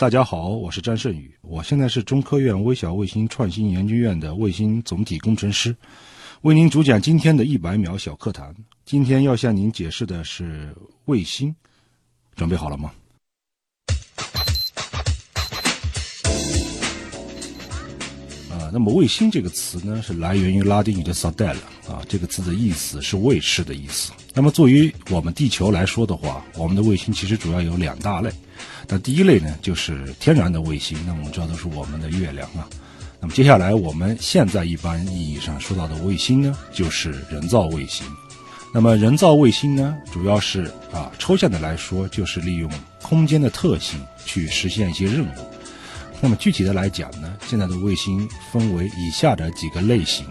大家好，我是张胜宇，我现在是中科院微小卫星创新研究院的卫星总体工程师，为您主讲今天的一百秒小课堂。今天要向您解释的是卫星，准备好了吗？那么卫星这个词呢，是来源于拉丁语的 “satellite” 啊，这个字的意思是卫士的意思。那么，作为我们地球来说的话，我们的卫星其实主要有两大类。那第一类呢，就是天然的卫星，那我们知道都是我们的月亮啊。那么接下来我们现在一般意义上说到的卫星呢，就是人造卫星。那么人造卫星呢，主要是啊，抽象的来说，就是利用空间的特性去实现一些任务。那么具体的来讲呢，现在的卫星分为以下的几个类型。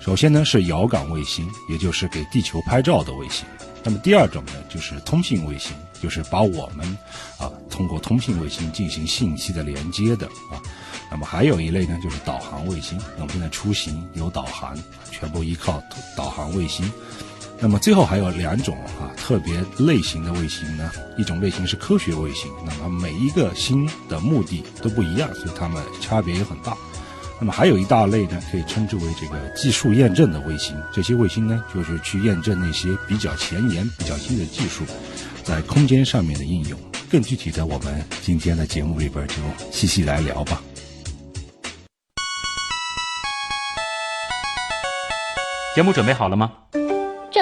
首先呢是遥感卫星，也就是给地球拍照的卫星。那么第二种呢就是通信卫星。就是把我们啊通过通信卫星进行信息的连接的啊，那么还有一类呢，就是导航卫星。那我们现在出行有导航，全部依靠导航卫星。那么最后还有两种啊特别类型的卫星呢，一种类型是科学卫星，那么每一个星的目的都不一样，所以它们差别也很大。那么还有一大类呢，可以称之为这个技术验证的卫星。这些卫星呢，就是去验证那些比较前沿、比较新的技术。在空间上面的应用，更具体的，我们今天的节目里边就细细来聊吧。节目准备好了吗？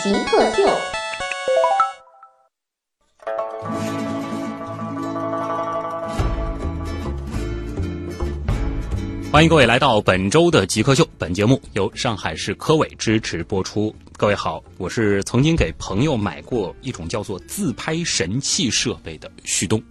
极客秀。欢迎各位来到本周的极客秀。本节目由上海市科委支持播出。各位好，我是曾经给朋友买过一种叫做自拍神器设备的旭东。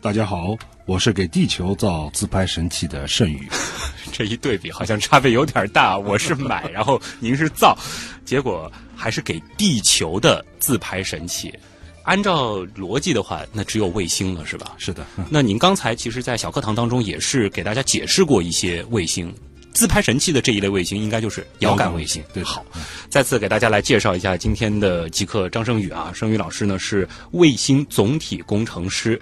大家好，我是给地球造自拍神器的盛宇。这一对比好像差别有点大。我是买，然后您是造，结果还是给地球的自拍神器。按照逻辑的话，那只有卫星了，是吧？是的。那您刚才其实，在小课堂当中也是给大家解释过一些卫星。自拍神器的这一类卫星，应该就是遥感卫星。对，好，再次给大家来介绍一下今天的极客张胜宇啊，胜宇老师呢是卫星总体工程师，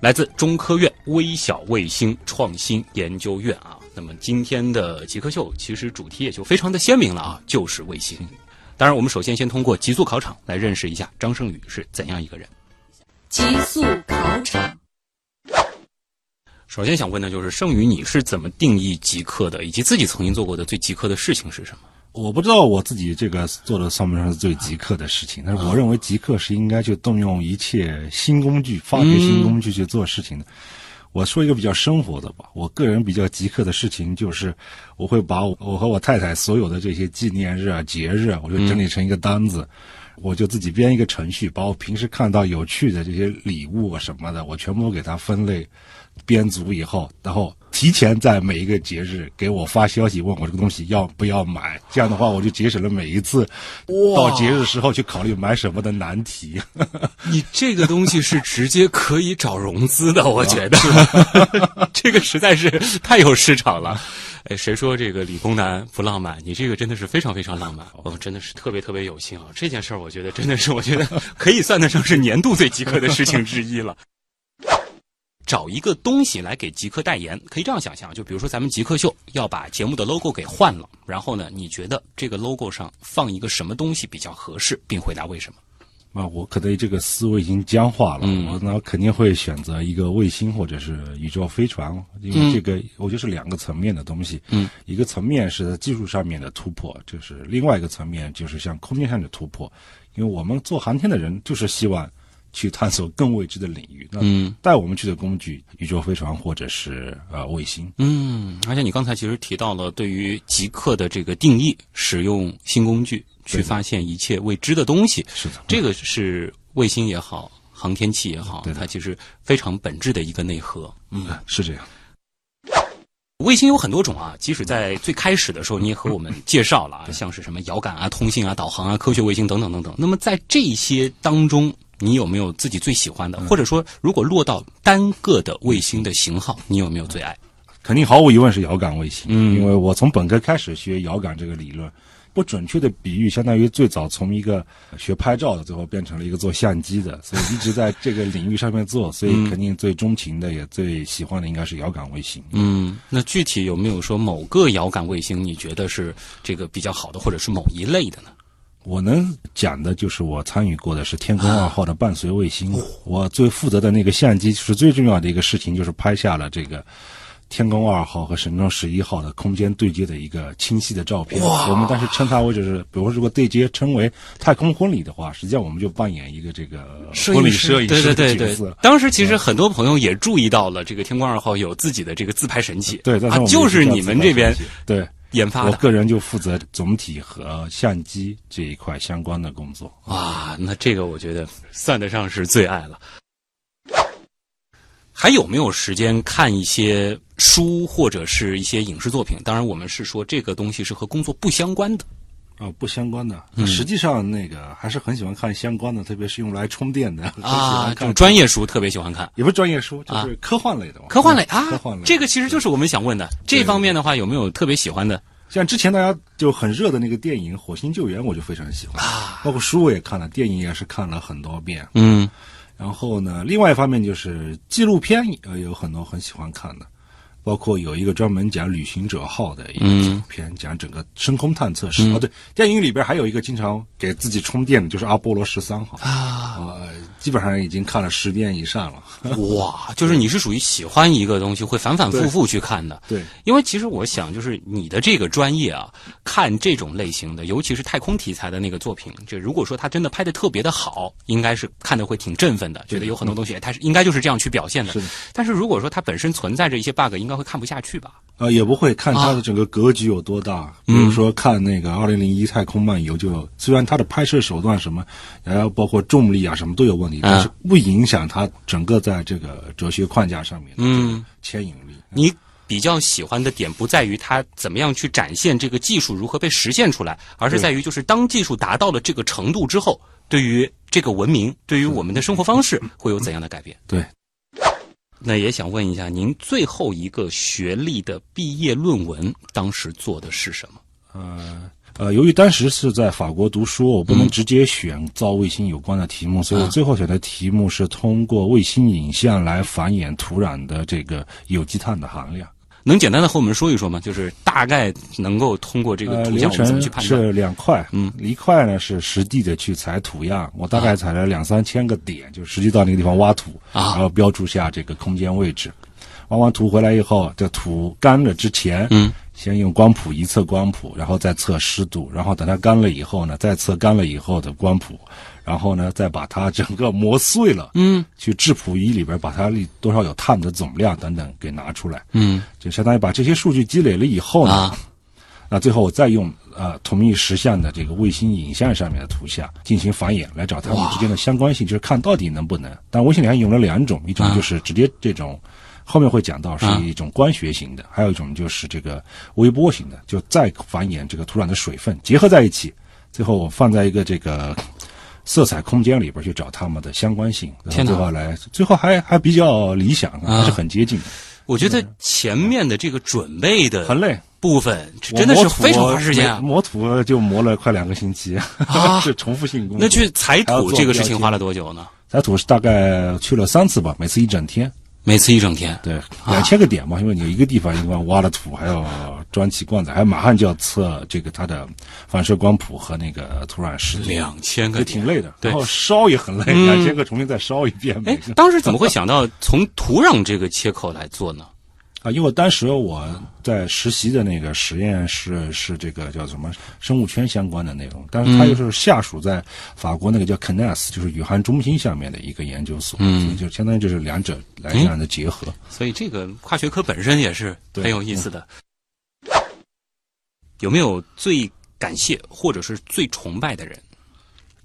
来自中科院微小卫星创新研究院啊。那么今天的极客秀其实主题也就非常的鲜明了啊，就是卫星。当然，我们首先先通过极速考场来认识一下张胜宇是怎样一个人。极速考场。首先想问的就是，胜宇你是怎么定义极客的，以及自己曾经做过的最极客的事情是什么？我不知道我自己这个做的算不算是最极客的事情，但是我认为极客是应该去动用一切新工具、发掘新工具去做事情的。我说一个比较生活的吧，我个人比较极客的事情就是，我会把我我和我太太所有的这些纪念日啊、节日啊，我就整理成一个单子，我就自己编一个程序，把我平时看到有趣的这些礼物啊什么的，我全部给它分类。编组以后，然后提前在每一个节日给我发消息，问我这个东西要不要买。这样的话，我就节省了每一次到节日时候去考虑买什么的难题。你这个东西是直接可以找融资的，我觉得 这个实在是太有市场了。哎，谁说这个理工男不浪漫？你这个真的是非常非常浪漫，我真的是特别特别有幸啊！这件事儿，我觉得真的是，我觉得可以算得上是年度最极客的事情之一了。找一个东西来给极客代言，可以这样想象，就比如说咱们极客秀要把节目的 logo 给换了，然后呢，你觉得这个 logo 上放一个什么东西比较合适，并回答为什么？啊，我可能这个思维已经僵化了，我那肯定会选择一个卫星或者是宇宙飞船，因为这个我就是两个层面的东西，嗯，一个层面是在技术上面的突破，就是另外一个层面就是像空间上的突破，因为我们做航天的人就是希望。去探索更未知的领域。嗯，带我们去的工具，宇宙飞船或者是呃卫星。嗯，而且你刚才其实提到了对于极客的这个定义，使用新工具去发现一切未知的东西。是的，这个是卫星也好，航天器也好，对它其实非常本质的一个内核。嗯，是这样。卫星有很多种啊，即使在最开始的时候，你也和我们介绍了啊，像是什么遥感啊、通信啊、导航啊、科学卫星等等等等。那么在这些当中，你有没有自己最喜欢的？或者说，如果落到单个的卫星的型号，你有没有最爱？肯定毫无疑问是遥感卫星，嗯因为我从本科开始学遥感这个理论，不准确的比喻，相当于最早从一个学拍照的，最后变成了一个做相机的，所以一直在这个领域上面做，所以肯定最钟情的也最喜欢的应该是遥感卫星。嗯，那具体有没有说某个遥感卫星你觉得是这个比较好的，或者是某一类的呢？我能讲的就是我参与过的是天宫二号的伴随卫星，我最负责的那个相机是最重要的一个事情，就是拍下了这个天宫二号和神舟十一号的空间对接的一个清晰的照片。我们当时称它为就是，比如说如果对接称为太空婚礼的话，实际上我们就扮演一个这个婚礼摄影对师对对对的角色。。当时其实很多朋友也注意到了，这个天宫二号有自己的这个自拍神器，对，就是你们这边对。研发的。我个人就负责总体和相机这一块相关的工作。哇，那这个我觉得算得上是最爱了。还有没有时间看一些书或者是一些影视作品？当然，我们是说这个东西是和工作不相关的。哦，不相关的。嗯实际上，那个还是很喜欢看相关的，特别是用来充电的。喜啊，这种专业书特别喜欢看。也不是专业书，就啊是科幻类的嘛。科幻类啊，科幻类。这个其实就是我们想问的。这方面的话，有没有特别喜欢的？像之前大家就很热的那个电影《火星救援》，我就非常喜欢。包括书我也看了，电影也是看了很多遍。嗯然后呢，另外一方面就是纪录片，呃，有很多很喜欢看的，包括有一个专门讲旅行者号的一个纪录片，讲整个深空探测史。哦，对，电影里边还有一个经常给自己充电的，就是阿波罗十三号啊，呃，基本上已经看了十遍以上了。哇，就是你是属于喜欢一个东西会反反复复去看的。对，因为其实我想，就是你的这个专业啊，看这种类型的，尤其是太空题材的那个作品，就如果说他真的拍的特别的好，应该是看的会挺振奋的，觉得有很多东西，哎它是应该就是这样去表现的。是的但是如果说它本身存在着一些 bug，应该会看不下去吧？呃，也不会看它的整个格局有多大。比如说看那个《二零零一太空漫游》，就虽然它的拍摄手段什么，然后包括重力啊什么都有问题，但是不影响它整个在这个哲学框架上面的这个牵引力。你比较喜欢的点不在于它怎么样去展现这个技术如何被实现出来，而是在于就是当技术达到了这个程度之后，对于这个文明，对于我们的生活方式会有怎样的改变？对，那也想问一下，您最后一个学历的毕业论文当时做的是什么？呃呃，由于当时是在法国读书，我不能直接选造卫星有关的题目，所以我最后选的题目是通过卫星影像来繁衍土壤的这个有机碳的含量。能简单的和我们说一说吗？就是大概能够通过这个呃，图流像我们怎么去判断？是两块，嗯，一块呢是实地的去采土样，我大概采了两三千个点，就实际到那个地方挖土，啊然后标注下这个空间位置。挖完土回来以后，这土干了之前，嗯，先用光谱一测光谱，然后再测湿度，然后等它干了以后呢，再测干了以后的光谱，然后呢再把它整个磨碎了，嗯去质谱仪里边把它里多少有碳的总量等等给拿出来，嗯就相当于把这些数据积累了以后呢，啊那最后我再用呃同一实像的这个卫星影像上面的图像进行繁衍，来找它们之间的相关性，就是看到底能不能。但卫星里还用了两种，一种就是直接这种，后面会讲到是一种光学型的，还有一种就是这个微波型的，就再繁衍这个土壤的水分结合在一起，最后我放在一个这个。色彩空间里边去找它们的相关性，然后最后来，最后还还比较理想，还是很接近的，我觉得前面的这个准备的很累。部分，真的是非常花时间啊！磨土就磨了快两个星期，啊 是重复性工作。那去采土这个事情花了多久呢？采土是大概去了三次吧，每次一整天。每次一整天。对，两千个点嘛，因为你一个地方一般挖了土，还要装起罐子，还马上就要测这个它的反射光谱和那个土壤湿度，两千个也挺累的。对然后烧也很累，嗯两千个重新再烧一遍。哎，当时怎么会想到从土壤这个切口来做呢？啊，因为当时我在实习的那个实验室是这个叫什么生物圈相关的内容，但是它又是下属在法国那个叫 CNES，就是宇航中心下面的一个研究所，嗯所以就相当于就是两者来这样的结合。所以这个跨学科本身也是 很有意思的。有没有最感谢或者是最崇拜的人？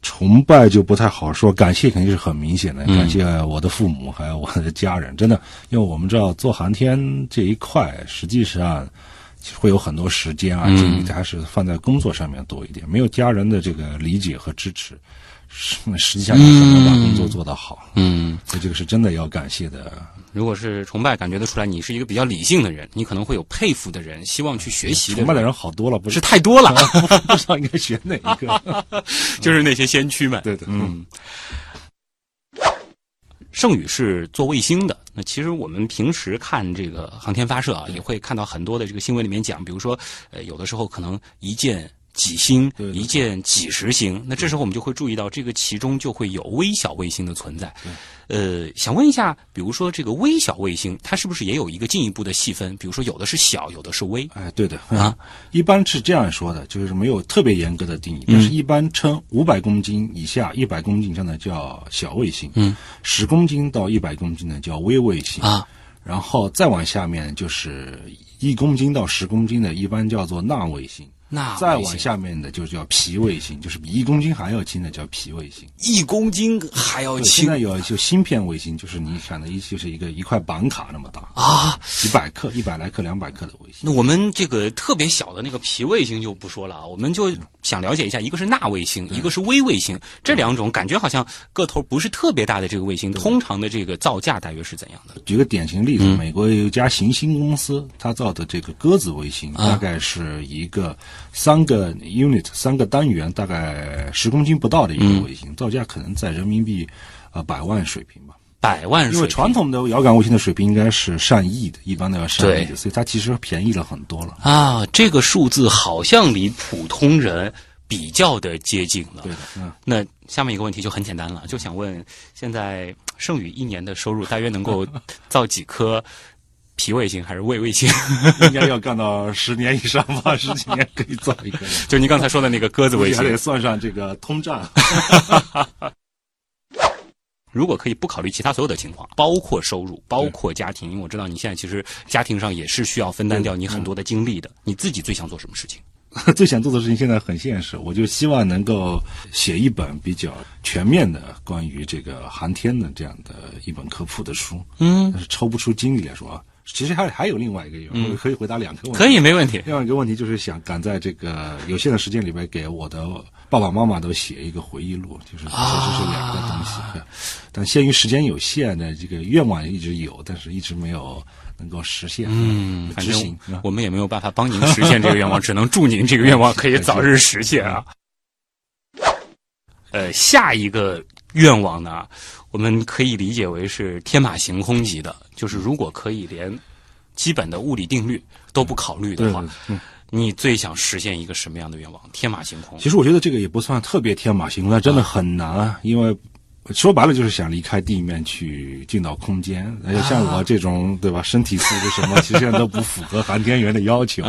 崇拜就不太好说，感谢肯定是很明显的，感谢我的父母还有我的家人，真的，因为我们知道做航天这一块，实际上会有很多时间啊精力还是放在工作上面多一点，没有家人的这个理解和支持，实实际上也很难把工作做得好，嗯，所以这个是真的要感谢的。如果是崇拜，感觉得出来你是一个比较理性的人，你可能会有佩服的人，希望去学习的崇拜的人好多了，不是太多了，不知道应该选哪一个，就是那些先驱们。对的，嗯。盛宇是做卫星的，那其实我们平时看这个航天发射啊，也会看到很多的这个新闻里面讲，比如说，呃，有的时候可能一箭几星，一箭几十星，那这时候我们就会注意到，这个其中就会有微小卫星的存在。呃，想问一下，比如说这个微小卫星，它是不是也有一个进一步的细分？比如说有的是小，有的是微。哎，对的啊，一般是这样说的，就是没有特别严格的定义，但是一般称五百公斤以下、一百公斤以上的叫小卫星，嗯，十公斤到一百公斤的叫微卫星啊，然后再往下面就是一公斤到十公斤的，一般叫做纳卫星。那再往下面的就叫皮卫星，就是比一公斤还要轻的叫皮卫星。一公斤还要轻。现在有就芯片卫星，就是你想的一就是一个一块板卡那么大。啊，几百克、一百来克、两百克的卫星。那我们这个特别小的那个皮卫星就不说了啊，我们就想了解一下，一个是纳卫星，一个是微卫星，这两种感觉好像个头不是特别大的这个卫星，通常的这个造价大约是怎样的？举个典型例子，美国有一家行星公司，它造的这个鸽子卫星，大概是一个三个。unit 三个单元大概十公斤不到的一个卫星，造价可能在人民币呃百万水平吧。百万，因为传统的遥感卫星的水平应该是上亿的，一般都要上亿的，所以它其实便宜了很多了。啊，这个数字好像离普通人比较的接近了。对的，嗯。那下面一个问题就很简单了，就想问，现在剩余一年的收入大约能够造几颗？皮卫星还是胃胃型？应该要干到十年以上吧，十几年可以造一个。就您刚才说的那个鸽子胃型，还得算上这个通胀。如果可以不考虑其他所有的情况，包括收入，包括家庭，因为我知道你现在其实家庭上也是需要分担掉你很多的精力的。你自己最想做什么事情？最想做的事情现在很现实，我就希望能够写一本比较全面的关于这个航天的这样的一本科普的书。嗯，但是抽不出精力来说啊。其实还还有另外一个原因，可以回答两个问题。可以，没问题。另外一个问题就是想赶在这个有限的时间里边，给我的爸爸妈妈都写一个回忆录，就是这是两个东西。但限于时间有限呢这个愿望一直有，但是一直没有能够实现。嗯，执行。我们也没有办法帮您实现这个愿望，只能祝您这个愿望可以早日实现啊。呃，下一个愿望呢？我们可以理解为是天马行空级的，就是如果可以连基本的物理定律都不考虑的话，你最想实现一个什么样的愿望？天马行空。其实我觉得这个也不算特别天马行空，那真的很难啊！因为说白了就是想离开地面去进到空间。而且像我这种对吧，身体素质什么，其实都不符合航天员的要求。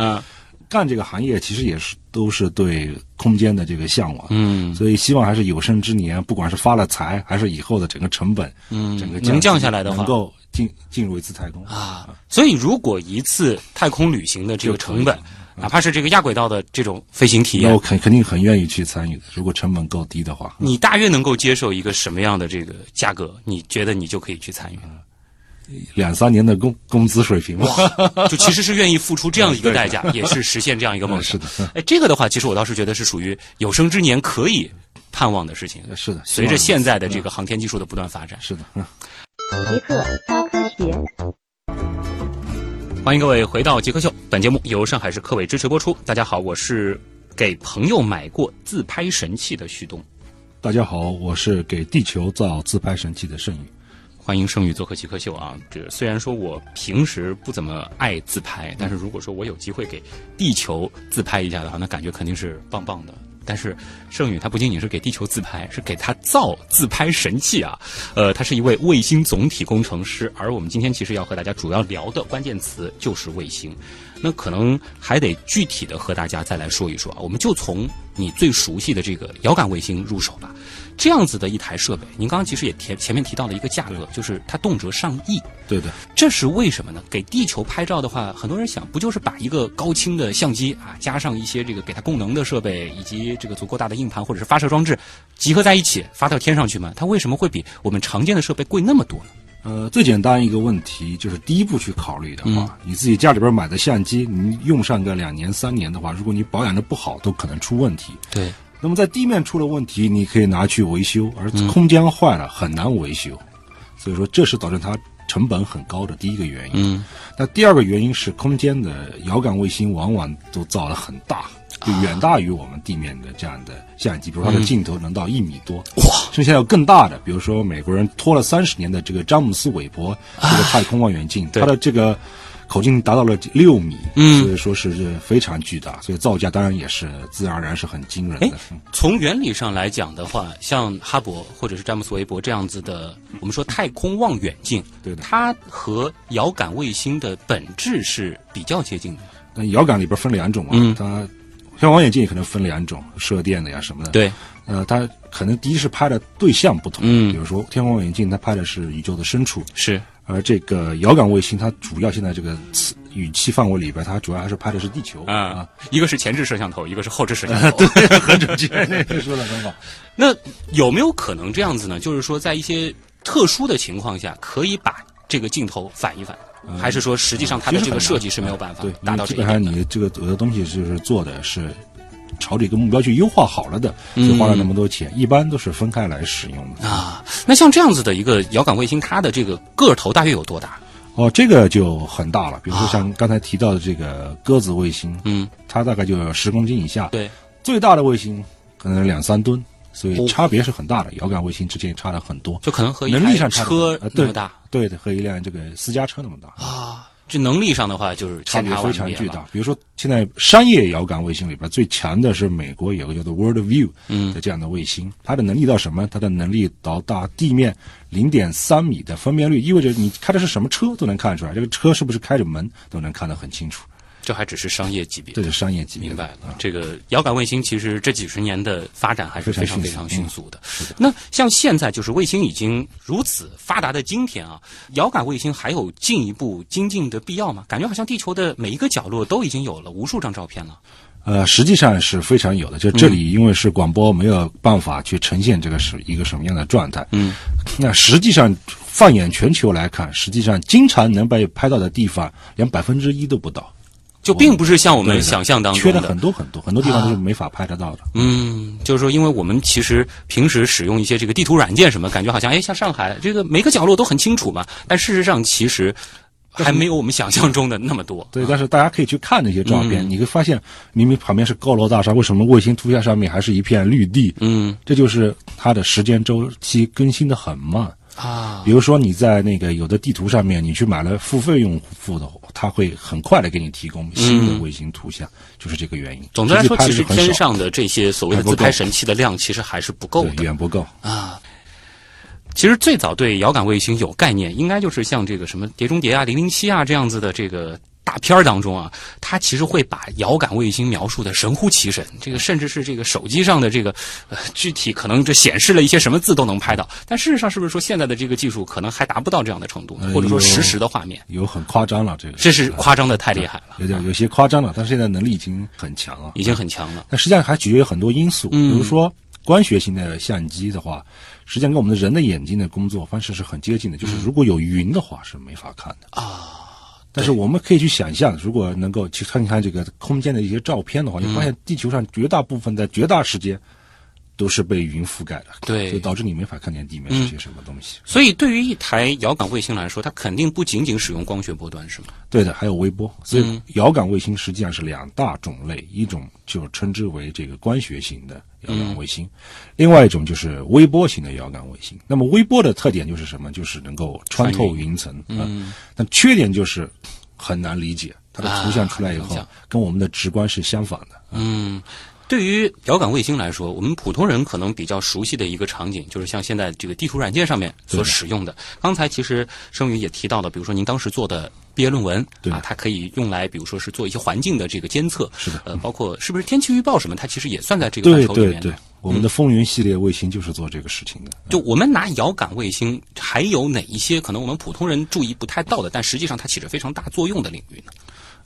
干这个行业其实也是都是对空间的这个向往，嗯，所以希望还是有生之年，不管是发了财，还是以后的整个成本，嗯，整个能降下来的话，能够进进入一次太空啊。所以，如果一次太空旅行的这个成本，哪怕是这个亚轨道的这种飞行体验，我肯肯定很愿意去参与的。如果成本够低的话，你大约能够接受一个什么样的这个价格？你觉得你就可以去参与？两三年的工工资水平哇，就其实是愿意付出这样一个代价，也是实现这样一个梦想。是的，哎，这个的话，其实我倒是觉得是属于有生之年可以盼望的事情。是的，随着现在的这个航天技术的不断发展。是的，嗯极客高科学，欢迎各位回到极客秀。本节目由上海市科委支持播出。大家好，我是给朋友买过自拍神器的旭东。大家好，我是给地球造自拍神器的盛宇。欢迎盛宇做客极客秀啊！这虽然说我平时不怎么爱自拍，但是如果说我有机会给地球自拍一下的话，那感觉肯定是棒棒的。但是盛宇他不仅仅是给地球自拍，是给他造自拍神器啊！呃，他是一位卫星总体工程师，而我们今天其实要和大家主要聊的关键词就是卫星。那可能还得具体的和大家再来说一说啊。我们就从你最熟悉的这个遥感卫星入手吧。这样子的一台设备，您刚刚其实也提前面提到了一个价格，就是它动辄上亿。对的，这是为什么呢？给地球拍照的话，很多人想，不就是把一个高清的相机啊，加上一些这个给它供能的设备，以及这个足够大的硬盘或者是发射装置，集合在一起发到天上去吗？它为什么会比我们常见的设备贵那么多呢？呃，最简单一个问题就是第一步去考虑的话，嗯你自己家里边买的相机，你用上个两年三年的话，如果你保养的不好，都可能出问题。对，那么在地面出了问题，你可以拿去维修，而嗯。空间坏了很难维修，所以说这是导致它成本很高的第一个原因。嗯，那第二个原因是空间的遥感卫星往往都造得很大，就远大于我们地面的这样的相机，比如说它的镜头能到一米多，哇，甚至现在有更大的，比如说美国人拖了三十年的这个詹姆斯韦伯这个太空望远镜，对。它的这个口径达到了六米，嗯。所以说是非常巨大，所以造价当然也是自然而然是很惊人哎的。嗯。从原理上来讲的话，像哈勃或者是詹姆斯韦伯这样子的，我们说太空望远镜，对的。它和遥感卫星的本质是比较接近的。那遥感里边分两种啊，嗯。它像望远镜也可能分两种，射电的呀什么的。，对，呃，它可能第一是拍的对象不同，嗯。比如说天文望远镜它拍的是宇宙的深处，是，而这个遥感卫星它主要现在这个词语气范围里边，它主要还是拍的是地球啊，一个是前置摄像头，一个是后置摄像 头。很准确，那个说的很好。那有没有可能这样子呢？就是说，在一些特殊的情况下，可以把这个镜头反一反，还是说实际上它的这个设计是没有办法对，达到基本上？你这个有的东西就是做的是朝着一个目标去优化好了的，所嗯以花了那么多钱，一般都是分开来使用的。啊，那像这样子的一个遥感卫星，它的这个个头大约有多大？哦，这个就很大了，比如说像刚才提到的这个鸽子卫星，嗯，它大概就十公斤以下，对，最大的卫星可能两三吨，所哦以差别是很大的。遥感卫星之间差了很多，就可能和一能力上差车那么大对的，和一辆这个私家车那么大。啊。这能力上的话，就是差差别非常巨大。比如说，现在商业遥感卫星里边最强的是美国有个叫做 World View 嗯的这样的卫星，它的能力到什么？它的能力到达地面零点三米的分辨率，意味着你开的是什么车都能看出来，这个车是不是开着门都能看得很清楚。这还只是商业级别这。是商业级别。明白了，这个遥感卫星其实这几十年的发展还是非常非常迅迅速的。那像现在就是卫星已经如此发达的今天啊，遥感卫星还有进一步精进的必要吗？感觉好像地球的每一个角落都已经有了无数张照片了。呃，实际上是非常有的。就这里因为是广播，没有办法去呈现这个是一个什么样的状态。嗯，那实际上放眼全球来看，实际上经常能被拍到的地方，连百分之一都不到。就并不是像我们想象当中缺的很多很多，很多地方都是没法拍得到的。嗯，就是说，因为我们其实平时使用一些这个地图软件什么，感觉好像哎，像上海这个每个角落都很清楚嘛，但事实上其实还没有我们想象中的那么多。对，但是大家可以去看那些照片，嗯你会发现，明明旁边是高楼大厦，为什么卫星图像上面还是一片绿地？嗯这就是它的时间周期更新的很慢。啊，比如说你在那个有的地图上面，你去买了付费用户的，它会很快的给你提供新的卫星图像，就是这个原因。嗯总的来说，其实天上的这些所谓的自拍神器的量，其实还是不够远不够。啊。其实最早对遥感卫星有概念，应该就是像这个什么《碟中谍》啊、《零零七》啊这样子的这个大片儿当中啊，它其实会把遥感卫星描述的神乎其神，这个甚至是这个手机上的这个呃具体可能这显示了一些什么字都能拍到。但事实上，是不是说现在的这个技术可能还达不到这样的程度或者说实时的画面，有很夸张了，这个这是夸张的太厉害了，有点有些夸张了，但是现在能力已经很强了。已经很强了。那实际上还取决于很多因素，嗯比如说光学型的相机的话，实际上跟我们的人的眼睛的工作方式是很接近的，就是如果有云的话是没法看的啊。但是我们可以去想象，如果能够去看看这个空间的一些照片的话，你发现地球上绝大部分在绝大时间都是被云覆盖的，对。就导致你没法看见地面是些什么东西。所以，对于一台遥感卫星来说，它肯定不仅仅使用光学波段，是吗？对的，还有微波，所嗯。以遥感卫星实际上是两大种类，一种就称之为这个光学型的遥感卫星，另外一种就是微波型的遥感卫星。那么微波的特点就是什么？就是能够穿透云层啊，但缺点就是很难理解，它的图像出来以后跟我们的直观是相反的。嗯，对于遥感卫星来说，我们普通人可能比较熟悉的一个场景，就是像现在这个地图软件上面所使用的。刚才其实生宇也提到了，比如说您当时做的毕业论文对啊，它可以用来，比如说是做一些环境的这个监测，是的呃，包括是不是天气预报什么，它其实也算在这个范畴里面的。对对，我们的风云系列卫星就是做这个事情的。就我们拿遥感卫星，还有哪一些可能我们普通人注意不太到的，但实际上它起着非常大作用的领域呢？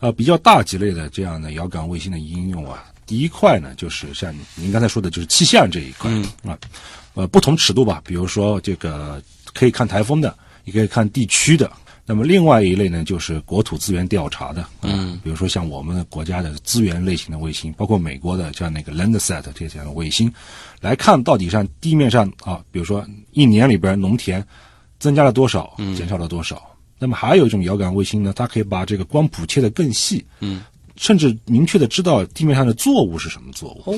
呃，比较大级类的这样的遥感卫星的应用啊，第一块呢，就是像您刚才说的，就是气象这一块、啊，呃，不同尺度吧，比如说这个可以看台风的，也可以看地区的。那么另外一类呢，就是国土资源调查的，嗯，比如说像我们国家的资源类型的卫星，包括美国的像那个 Landsat 这些的卫星，来看到底上地面上啊，比如说一年里边农田增加了多少，减少了多少。那么还有一种遥感卫星呢，它可以把这个光谱切得更细，嗯，甚至明确的知道地面上的作物是什么作物。哦，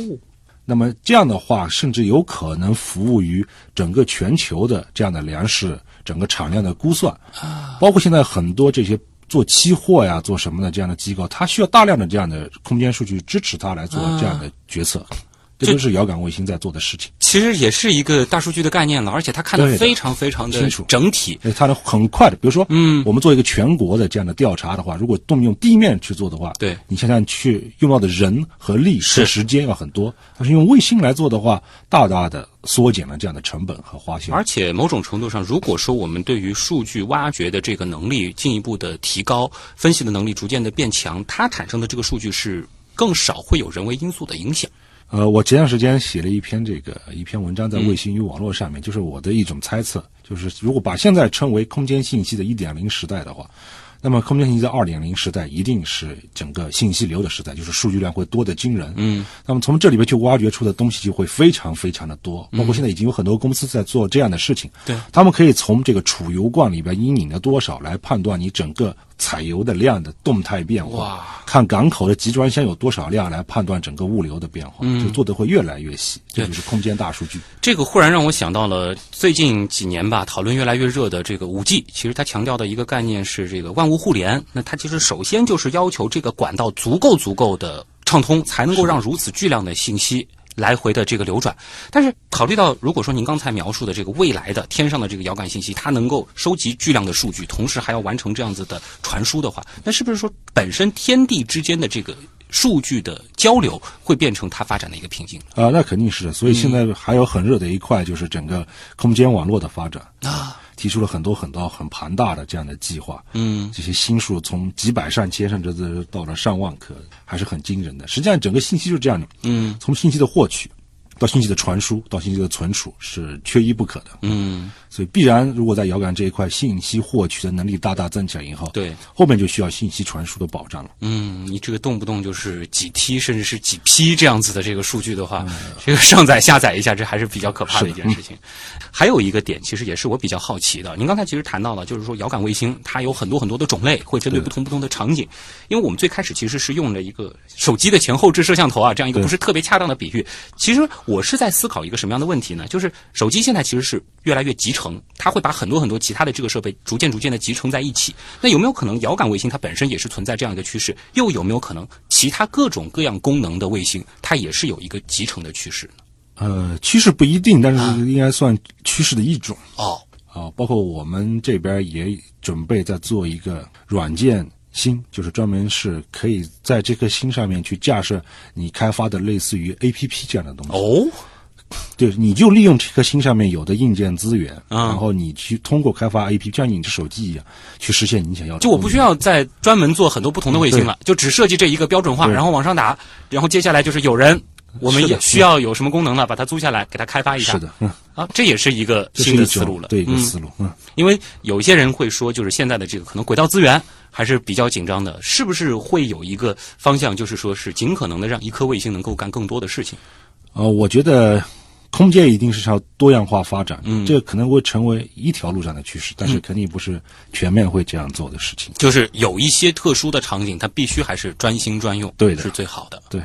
那么这样的话，甚至有可能服务于整个全球的这样的粮食整个产量的估算，包括现在很多这些做期货呀、做什么的这样的机构，它需要大量的这样的空间数据支持它来做这样的决策，这都是遥感卫星在做的事情。其实也是一个大数据的概念了，而且它看的非常非常的清楚整体。呃，它能很快的，比如说，嗯，我们做一个全国的这样的调查的话，如果动用地面去做的话，对你想想去用到的人和力和时间要很多，但是用卫星来做的话，大大的缩减了这样的成本和花销。而且某种程度上，如果说我们对于数据挖掘的这个能力进一步的提高，分析的能力逐渐的变强，它产生的这个数据是更少会有人为因素的影响。呃，我前段时间写了一篇这个一篇文章在卫星与网络上面，就是我的一种猜测，就是如果把现在称为空间信息的一点零时代的话，那么空间信息的二点零时代一定是整个信息流的时代，就是数据量会多得惊人。嗯，那么从这里边去挖掘出的东西就会非常非常的多，包括现在已经有很多公司在做这样的事情。对他们可以从这个储油罐里边阴影的多少来判断你整个采油的量的动态变化。看港口的集装箱有多少量来判断整个物流的变化，就做的会越来越细。这就是空间大数据。这个忽然让我想到了最近几年吧，讨论越来越热的这个五 G。其实它强调的一个概念是这个万物互联。那它其实首先就是要求这个管道足够足够的畅通，才能够让如此巨量的信息。来回的这个流转，但是考虑到如果说您刚才描述的这个未来的天上的这个遥感信息，它能够收集巨量的数据，同时还要完成这样子的传输的话，那是不是说本身天地之间的这个数据的交流会变成它发展的一个瓶颈啊、那肯定是的。所以现在还有很热的一块，就是整个空间网络的发展啊？提出了很多很多很庞大的这样的计划。嗯，这些新数从几百上千，甚至是到了上万颗，还是很惊人的。实际上，整个信息就是这样的。嗯，从信息的获取到信息的传输到信息的存储是缺一不可的。嗯，所以必然如果在遥感这一块信息获取的能力大大增强以后，对，后面就需要信息传输的保障了。嗯，你这个动不动就是几 T 甚至是几 P 这样子的这个数据的话，这个上载下载一下，这还是比较可怕的一件事情。还有一个点，其实也是我比较好奇的。您刚才其实谈到了，就是说遥感卫星它有很多很多的种类，会针对不同不同的场景。因为我们最开始其实是用了一个手机的前后置摄像头啊，这样一个不是特别恰当的比喻。其实我是在思考一个什么样的问题呢？就是手机现在其实是越来越集成，它会把很多很多其他的这个设备逐渐逐渐的集成在一起。那有没有可能遥感卫星它本身也是存在这样一个趋势？又有没有可能其他各种各样功能的卫星它也是有一个集成的趋势呢？呃，趋势不一定，但是应该算趋势的一种。哦，啊，包括我们这边也准备在做一个软件星，就是专门是可以在这颗星上面去架设你开发的类似于 A P P 这样的东西。哦，对，你就利用这颗星上面有的硬件资源，啊然后你去通过开发 A P P，就像你的手机一样，去实现你想要的。就我不需。要再专门做很多不同的卫星了，就只设计这一个标准化，然后往上打，然后接下来就是有人，我们也需要有什么功能呢，把它租下来，给它开发一下。是的，嗯，啊，这也是一个新的思路了。对一个嗯思路，嗯。因为有一些人会说，就是现在的这个可能轨道资源还是比较紧张的，是不是会有一个方向，就是说是尽可能的让一颗卫星能够干更多的事情？呃，我觉得空间一定是要多样化发展，嗯这可能会成为一条路上的趋势，但是肯定不是全面会这样做的事情。就是有一些特殊的场景，它必须还是专心专用，对的是最好的。对，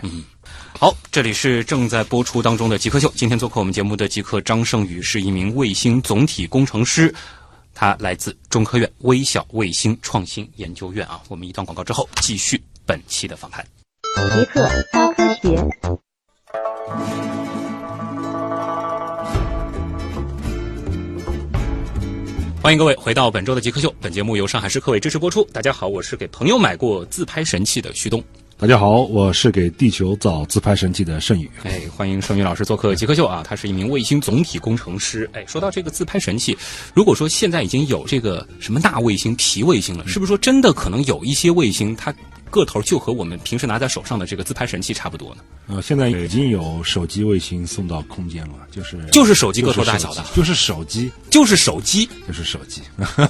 好，这里是正在播出当中的极客秀。今天做客我们节目的极客张胜宇是一名卫星总体工程师，他来自中科院微小卫星创新研究院啊。我们一段广告之后继续本期的访谈。极客高科学。欢迎各位回到本周的极客秀，本节目由上海市科委支持播出。大家好，我是给朋友买过自拍神器的徐东。大家好，我是给地球造自拍神器的盛宇。哎，欢迎盛宇老师做客极客秀啊！他是一名卫星总体工程师。哎，说到这个自拍神器，如果说现在已经有这个什么大卫星、皮卫星了，是不是说真的可能有一些卫星它个头就和我们平时拿在手上的这个自拍神器差不多呢？呃，现在已经有手机卫星送到空间了，就是就是手机个头大小的，就是手机，就是手机，就是手机。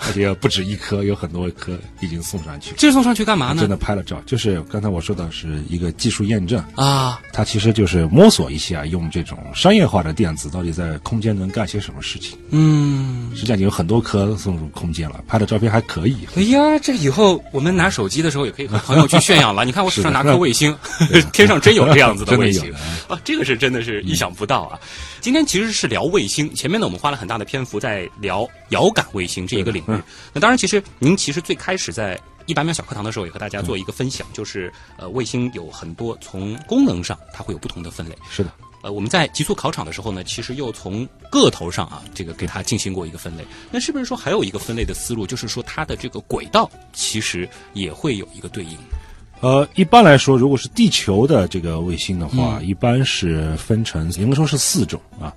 而且不止一颗，有很多颗已经送上去。这送上去干嘛呢？真的拍了照，就是刚才我说的是一个技术验证啊。它其实就是摸索一下，用这种商业化的电子到底在空间能干些什么事情。嗯，实际上有很多颗送入空间了，拍的照片还可以。哎呀，这以后我们拿手机的时候也可以和朋友去炫耀了。你看我手上拿颗卫星，天上真有这样子的卫星啊！这个是真的是意想不到啊。今天其实是聊卫星，前面呢我们花了很大的篇幅在聊遥感卫星这一个领域。那当然，其实您其实最开始在一百秒小课堂的时候也和大家做一个分享，就是呃卫星有很多从功能上它会有不同的分类。是的，呃我们在极速考场的时候呢，其实又从个头上啊这个给它进行过一个分类。那是不是说还有一个分类的思路，就是说它的这个轨道其实也会有一个对应？呃，一般来说，如果是地球的这个卫星的话，嗯。一般是分成，应该说是四种啊。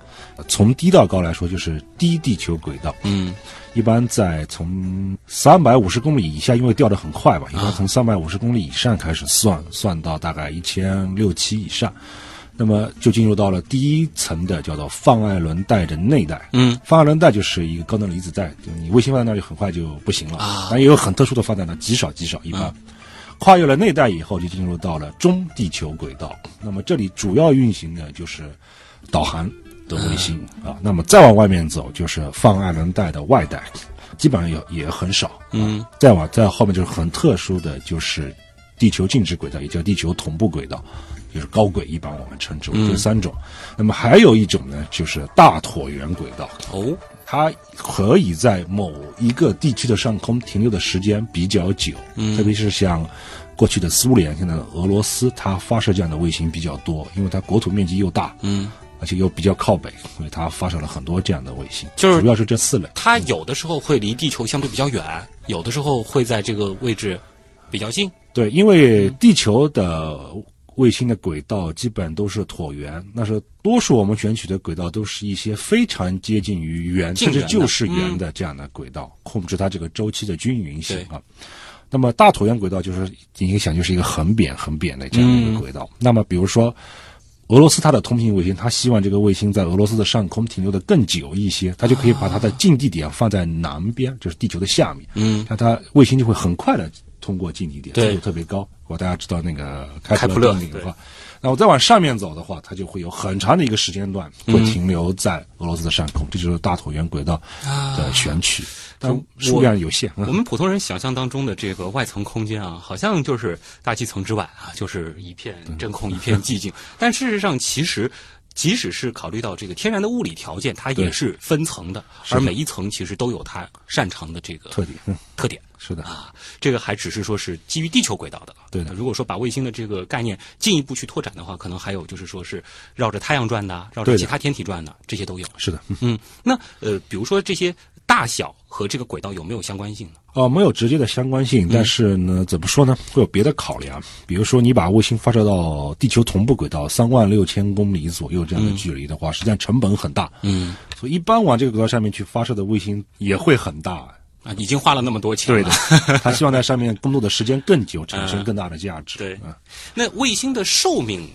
从低到高来说，就是低地球轨道，嗯，一般在从三百五十公里以下，因为掉的很快吧，一般从三百五十公里以上开始算，算到大概一千六七以上，那么就进入到了第一层的叫做放艾伦带的内带。嗯，放艾伦带就是一个高能离子带，就你卫星放在那里很快就不行了。啊。但也有很特殊的放在那，极少极少，一般。跨越了内带以后，就进入到了中地球轨道。那么这里主要运行的就是导航的卫星、啊。那么再往外面走，就是放艾伦带的外带，基本上也也很少。嗯，再往再后面就是很特殊的就是地球静止轨道，也叫地球同步轨道，就是高轨，一般我们称之为这三种。那么还有一种呢，就是大椭圆轨道。哦，它可以在某一个地区的上空停留的时间比较久，嗯特别是像过去的苏联、现在的俄罗斯，它发射这样的卫星比较多，因为它国土面积又大，嗯，而且又比较靠北，所以它发射了很多这样的卫星，就是主要是这四类。它有的时候会离地球相对比较远，有的时候会在这个位置比较近。对，因为地球的卫星的轨道基本都是椭圆，那是多数我们选取的轨道都是一些非常接近于圆，甚至就是圆的这样的轨道，控制它这个周期的均匀性啊。那么大椭圆轨道就是你可以想就是一个很扁很扁的这样的一个轨道。那么比如说。俄罗斯它的通信卫星，它希望这个卫星在俄罗斯的上空停留的更久一些，它就可以把它的近地点放在南边，就是地球的下面。嗯，那它卫星就会很快的通过近地点，对速度特别高。如果大家知道那个开普勒勒定理的话，那我再往上面走的话，它就会有很长的一个时间段会停留在俄罗斯的上空，这就是大椭圆轨道的选取，但数量有限。嗯我们普通人想象当中的这个外层空间啊，好像就是大气层之外啊，就是一片真空、一片寂静。但事实上，其实即使是考虑到这个天然的物理条件，它也是分层的，而每一层其实都有它擅长的这个特点嗯特点。是的，啊，这个还只是说是基于地球轨道的。对的如果说把卫星的这个概念进一步去拓展的话，可能还有就是说是绕着太阳转的，绕着其他天体转的，这些都有。是的。嗯，那呃，比如说这些大小和这个轨道有没有相关性呢？哦，没有直接的相关性，但是呢，怎么说呢？会有别的考量，比如说你把卫星发射到地球同步轨道三万六千公里左右这样的距离的话，实际上成本很大，嗯，所以一般往这个轨道上面去发射的卫星也会很大。啊，已经花了那么多钱了。对的，他希望在上面工作的时间更久，产生更大的价值。对嗯那卫星的寿命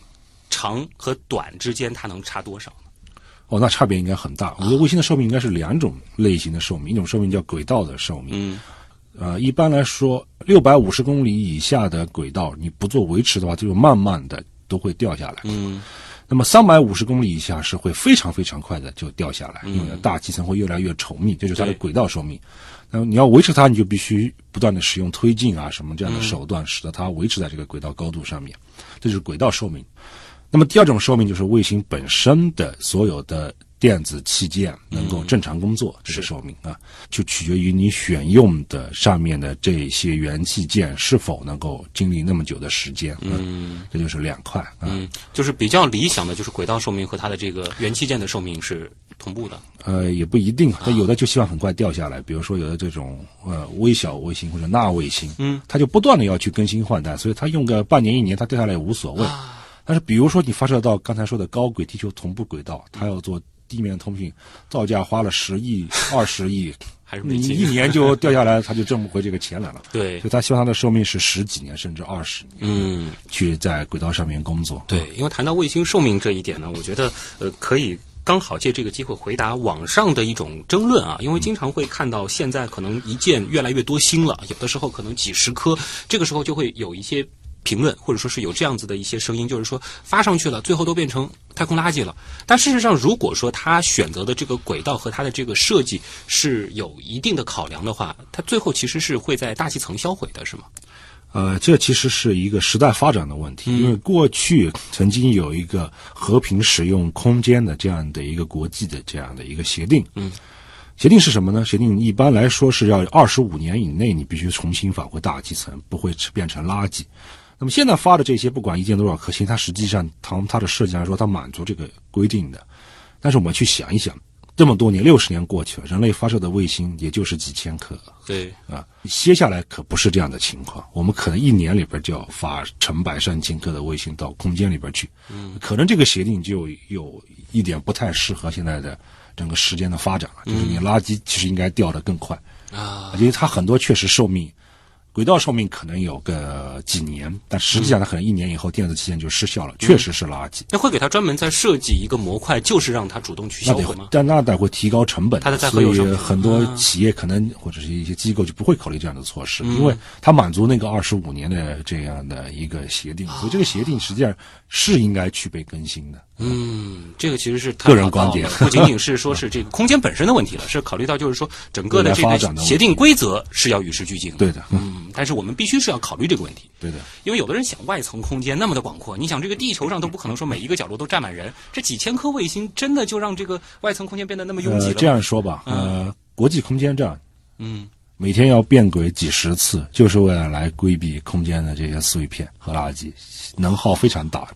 长和短之间，它能差多少呢？哦，那差别应该很大。我觉得卫星的寿命应该是两种类型的寿命，一种寿命叫轨道的寿命。嗯，呃，一般来说，六百五十公里以下的轨道，你不做维持的话，就慢慢的都会掉下来。嗯，那么三百五十公里以下是会非常非常快的就掉下来，嗯因为大气层会越来越稠密，这就是它的轨道寿命。那么你要维持它，你就必须不断的使用推进啊什么这样的手段，使得它维持在这个轨道高度上面，这就是轨道寿命。那么第二种寿命就是卫星本身的所有的电子器件能够正常工作，这是寿命啊，就取决于你选用的上面的这些元器件是否能够经历那么久的时间。嗯，这就是两块啊。嗯，就是比较理想的就是轨道寿命和它的这个元器件的寿命是同步的。呃，也不一定，它有的就希望很快掉下来，比如说有的这种呃微小卫星或者纳卫星，嗯，它就不断的要去更新换代，所以它用个半年一年，它掉下来也无所谓。但是比如说你发射到刚才说的高轨地球同步轨道，它要做地面通讯，造价花了十亿、二十亿，还是没劲你一年就掉下来，他就挣不回这个钱来了。对所以他希望他的寿命是十几年甚至二十年，嗯，去在轨道上面工作。对，因为谈到卫星寿命这一点呢，我觉得呃可以。刚好借这个机会回答网上的一种争论啊，因为经常会看到现在可能一箭越来越多星了，有的时候可能几十颗，这个时候就会有一些评论或者说是有这样子的一些声音，就是说发上去了，最后都变成太空垃圾了。但事实上，如果说他选择的这个轨道和他的这个设计是有一定的考量的话，它最后其实是会在大气层销毁的，是吗？呃，这其实是一个时代发展的问题，因为过去曾经有一个和平使用空间的这样的一个国际的这样的一个协定。嗯，协定是什么呢？协定一般来说是要二十五年以内，你必须重新返回大气层，不会变成垃圾。那么现在发的这些，不管一件多少颗星，它实际上从它的设计来说，它满足这个规定的。但是我们去想一想，这么多年，六十年过去了，人类发射的卫星也就是几千颗，对，啊，接下来可不是这样的情况，我们可能一年里边就要发成百上千颗的卫星到空间里边去，嗯，可能这个协定就有一点不太适合现在的整个时间的发展了，就是你垃圾其实应该掉得更快啊，因为它很多确实寿命。轨道寿命可能有个几年，但实际上它可能一年以后电子器件就失效了，确实是垃圾。那会给它专门再设计一个模块，就是让它主动去那得销毁吗？但那得会提高成本，它的再所以很多啊企业可能或者是一些机构就不会考虑这样的措嗯施，因为它满足那个二十五年的这样的一个协定，所以这个协定实际上是应该去被更新的。嗯，这个其实是个人观点不仅仅是说是这个空间本身的问题了，是考虑到就是说整个的这个协定规则是要与时俱进的。对的，嗯，嗯，但是我们必须是要考虑这个问题。对的。因为有的人想外层空间那么的广阔，你想这个地球上都不可能说每一个角落都站满人，这几千颗卫星真的就让这个外层空间变得那么拥挤了呃，这样说吧，呃，国际空间站嗯，每天要变轨几十次，就是为了来规避空间的这些碎片和垃圾，能耗非常大。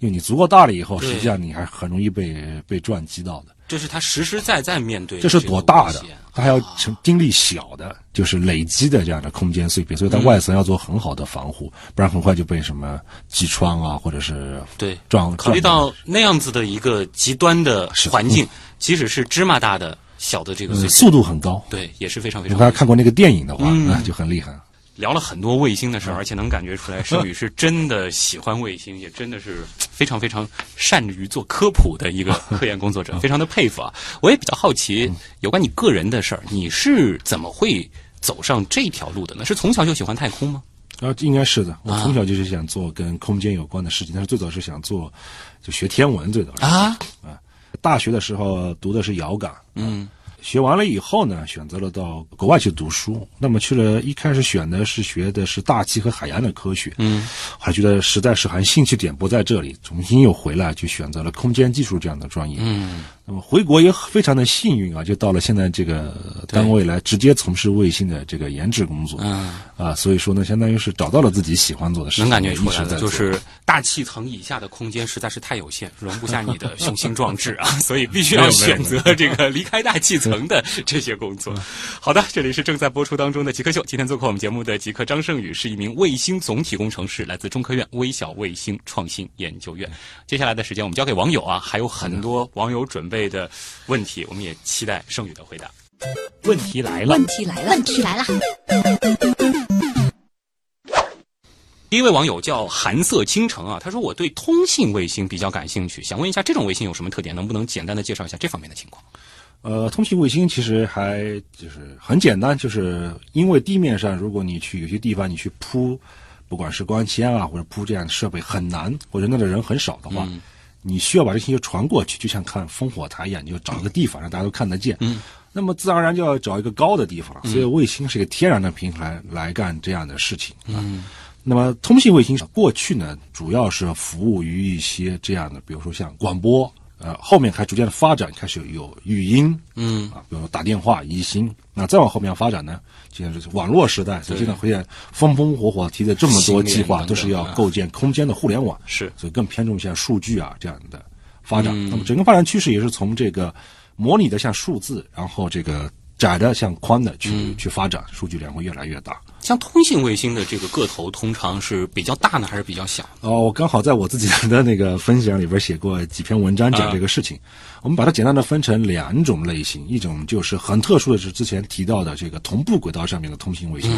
因为你足够大了以后，实际上你还很容易被被撞击到的。这是他实实在在面对的这是个多大的危险？它还要成经历小的，就是累积的这样的空间碎片，所以它外层要做很好的防护，不然很快就被什么击穿啊，或者是对撞。考虑到那样子的一个极端的环境，即使是芝麻大的小的这个碎片，呃速度很高。对，也是非常非如常果大家看过那个电影的话，嗯 那就很厉害。聊了很多卫星的事儿，而且能感觉出来，盛宇是真的喜欢卫星，也真的是非常非常善于做科普的一个 科研工作者，非常的佩服啊！我也比较好奇，有关你个人的事儿，你是怎么会走上这条路的呢？是从小就喜欢太空吗？啊应该是的，我啊从小就是想做跟空间有关的事情，但是最早是想做就学天文，最早是。啊，大学的时候读的是遥感，嗯学完了以后呢，选择了到国外去读书。那么去了，一开始选的是学的是大气和海洋的科学，嗯，还觉得实在是还兴趣点不在这里，重新又回来，就选择了空间技术这样的专业。嗯，那么回国也非常的幸运啊，就到了现在这个单位来，直接从事卫星的这个研制工作。嗯啊，所以说呢，相当于是找到了自己喜欢做的事情，能感觉出来了，一直在做就是大气层以下的空间实在是太有限，容不下你的雄心壮志啊，所以必须要选择这个离开大气层的这些工作。好的，这里是正在播出当中的极客秀，今天做客我们节目的极客张胜宇是一名卫星总体工程师，来自中科院微小卫星创新研究院。接下来的时间我们交给网友啊，还有很多网友准备类的问题，我们也期待胜宇的回答。问题来了问，题来了，问题来了，第一位网友叫寒色倾城啊，他说我对通信卫星比较感兴趣，想问一下这种卫星有什么特点？能不能简单的介绍一下这方面的情况？呃，通信卫星其实还就是很简单，就是因为地面上如果你去有些地方你去铺，不管是光纤啊或者铺这样的设备很难，或者那的人很少的话，你需要把这信息传过去，就像看烽火台一样，你就找一个地方让大家都看得见。嗯，那么自然而然就要找一个高的地方，所以卫星是一个天然的平台来干这样的事情嗯。那么通信卫星过去呢，主要是服务于一些这样的，比如说像广播呃，后面还逐渐的发展，开始有语音，嗯啊，比如说打电话、移星。那再往后面发展呢，现在是网络时代，所以现在会现风风火火提的这么多计划，都是要啊。构建空间的互联网，是。所以更偏重像数据啊这样的发展。嗯那么整个发展趋势也是从这个模拟的像数字，然后这个窄的向宽的去、嗯。去发展，数据量会越来越大。像通信卫星的这个个头通常是比较大呢，还是比较小？哦，我刚好在我自己的那个分享里边写过几篇文章讲这个事情。我们把它简单的分成两种类型，一种就是很特殊的是之前提到的这个同步轨道上面的通信卫星，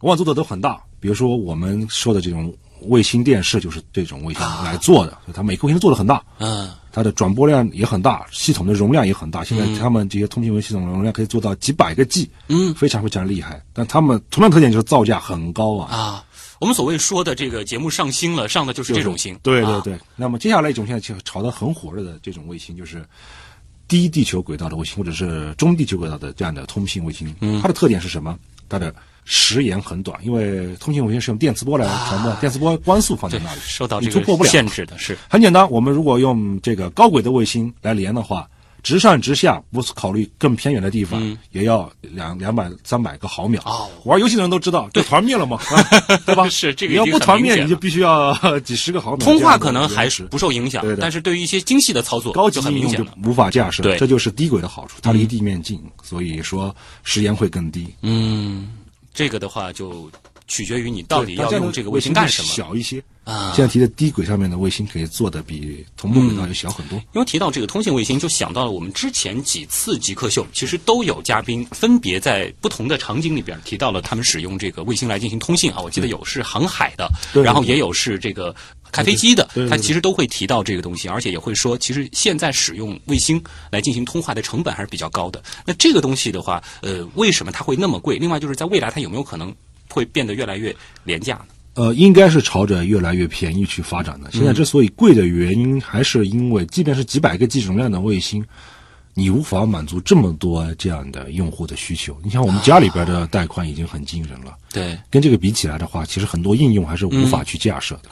往往做的都很大。比如说我们说的这种卫星电视，就是这种卫星来做的，所以它每个卫星做的很大。嗯，它的转播量也很大，系统的容量也很大。现在他们这些通信卫星系统的容量可以做到几百个 G，嗯，非常非常厉害。但他们同样特点就是造价很高啊，啊，我们所谓说的这个节目上星了，上的就是这种星。啊对对对。那么接下来一种现在就炒得很火热的这种卫星，就是低地球轨道的卫星，或者是中地球轨道的这样的通信卫星。嗯，它的特点是什么？它的时延很短，因为通信卫星是用电磁波来传播，电磁波光速放在那里，，受到这个你突破不了。限制的是。很简单，我们如果用这个高轨的卫星来连的话，直上直下，不考虑更偏远的地方，也要两两百三百个毫秒。玩游戏的人都知道，这团灭了嘛，啊 对吧？是这个你要不团灭，你就必须要几十个毫秒。通话可能还是不受影响对，对但是对于一些精细的操作高级就很应用就明显。无法驾驶，对这就是低轨的好处，它离地面近，所以说时延会更低。嗯，这个的话就取决于你到底要用这个卫星干什么。小一些啊现在提的低轨上面的卫星可以做的比同步轨道要小很多。因为提到这个通信卫星，就想到了我们之前几次极客秀，其实都有嘉宾分别在不同的场景里边提到了他们使用这个卫星来进行通信啊。我记得有是航海的，然后也有是这个开飞机的他其实都会提到这个东西，而且也会说，其实现在使用卫星来进行通话的成本还是比较高的。那这个东西的话，呃，为什么它会那么贵？另外就是在未来它有没有可能会变得越来越廉价呢？呃，应该是朝着越来越便宜去发展的。现在之所以贵的原因，还是因为即便是几百个 G 容量的卫星，你无法满足这么多这样的用户的需求。你像我们家里边的带宽已经很惊人了，对，跟这个比起来的话，其实很多应用还是无法去架设的。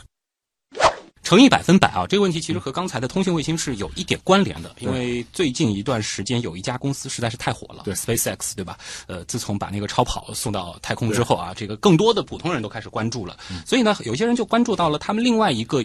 诚意百分百啊！这个问题其实和刚才的通信卫星是有一点关联的，因为最近一段时间有一家公司实在是太火了，对，SpaceX 对吧？呃，自从把那个超跑送到太空之后啊，这个更多的普通人都开始关注了，所以呢，有些人就关注到了他们另外一个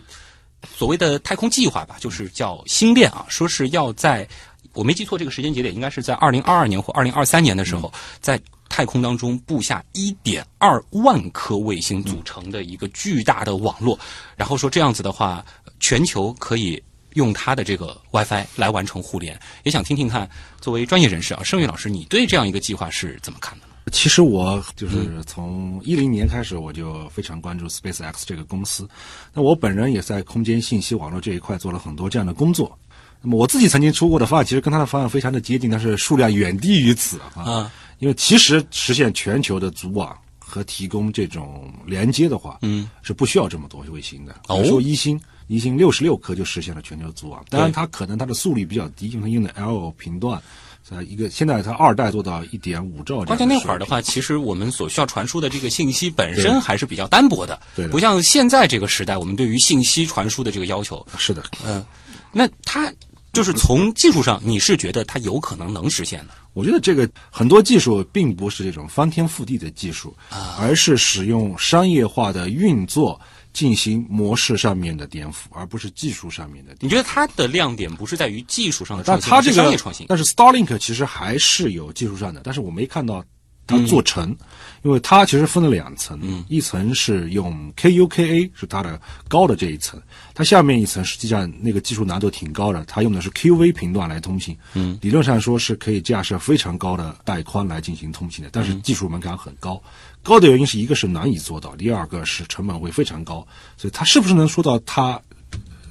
所谓的太空计划吧，就是叫星链啊，说是要在我没记错这个时间节点，应该是在二零二二年或二零二三年的时候，在太空当中布下一点二万颗卫星组成的一个巨大的网络，然后说这样子的话，全球可以用它的这个 WiFi 来完成互联。也想听听看，作为专业人士啊，盛宇老师，你对这样一个计划是怎么看的呢？其实我就是从一零年开始，我就非常关注 SpaceX 这个公司。那我本人也在空间信息网络这一块做了很多这样的工作。那么我自己曾经出过的方案，其实跟他的方案非常的接近，但是数量远低于此啊。啊因为其实实现全球的组网和提供这种连接的话，嗯，是不需要这么多卫星的。哦。比如说一星，一星六十六颗就实现了全球组网，当然它可能它的速率比较低，因为它用的 L 频段，在一个现在它二代做到一点五兆关。键那会儿的话，其实我们所需要传输的这个信息本身还是比较单薄的，对的。不像现在这个时代，我们对于信息传输的这个要求，是的，嗯，那它就是从技术上，你是觉得它有可能能实现的？我觉得这个很多技术并不是这种翻天覆地的技术，而是使用商业化的运作进行模式上面的颠覆，而不是技术上面的颠覆。你觉得它的亮点不是在于技术上的创新，但它这个而是商业创新？但是 Starlink 其实还是有技术上的，但是我没看到它做成，因为它其实分了两层，一层是用 KUKA 是它的高的这一层，它下面一层实际上那个技术难度挺高的，它用的是 QV 频段来通信，嗯，理论上说是可以架设非常高的带宽来进行通信的，但是技术门槛很高。高的原因是一个是难以做到，第二个是成本会非常高，所以它是不是能说到它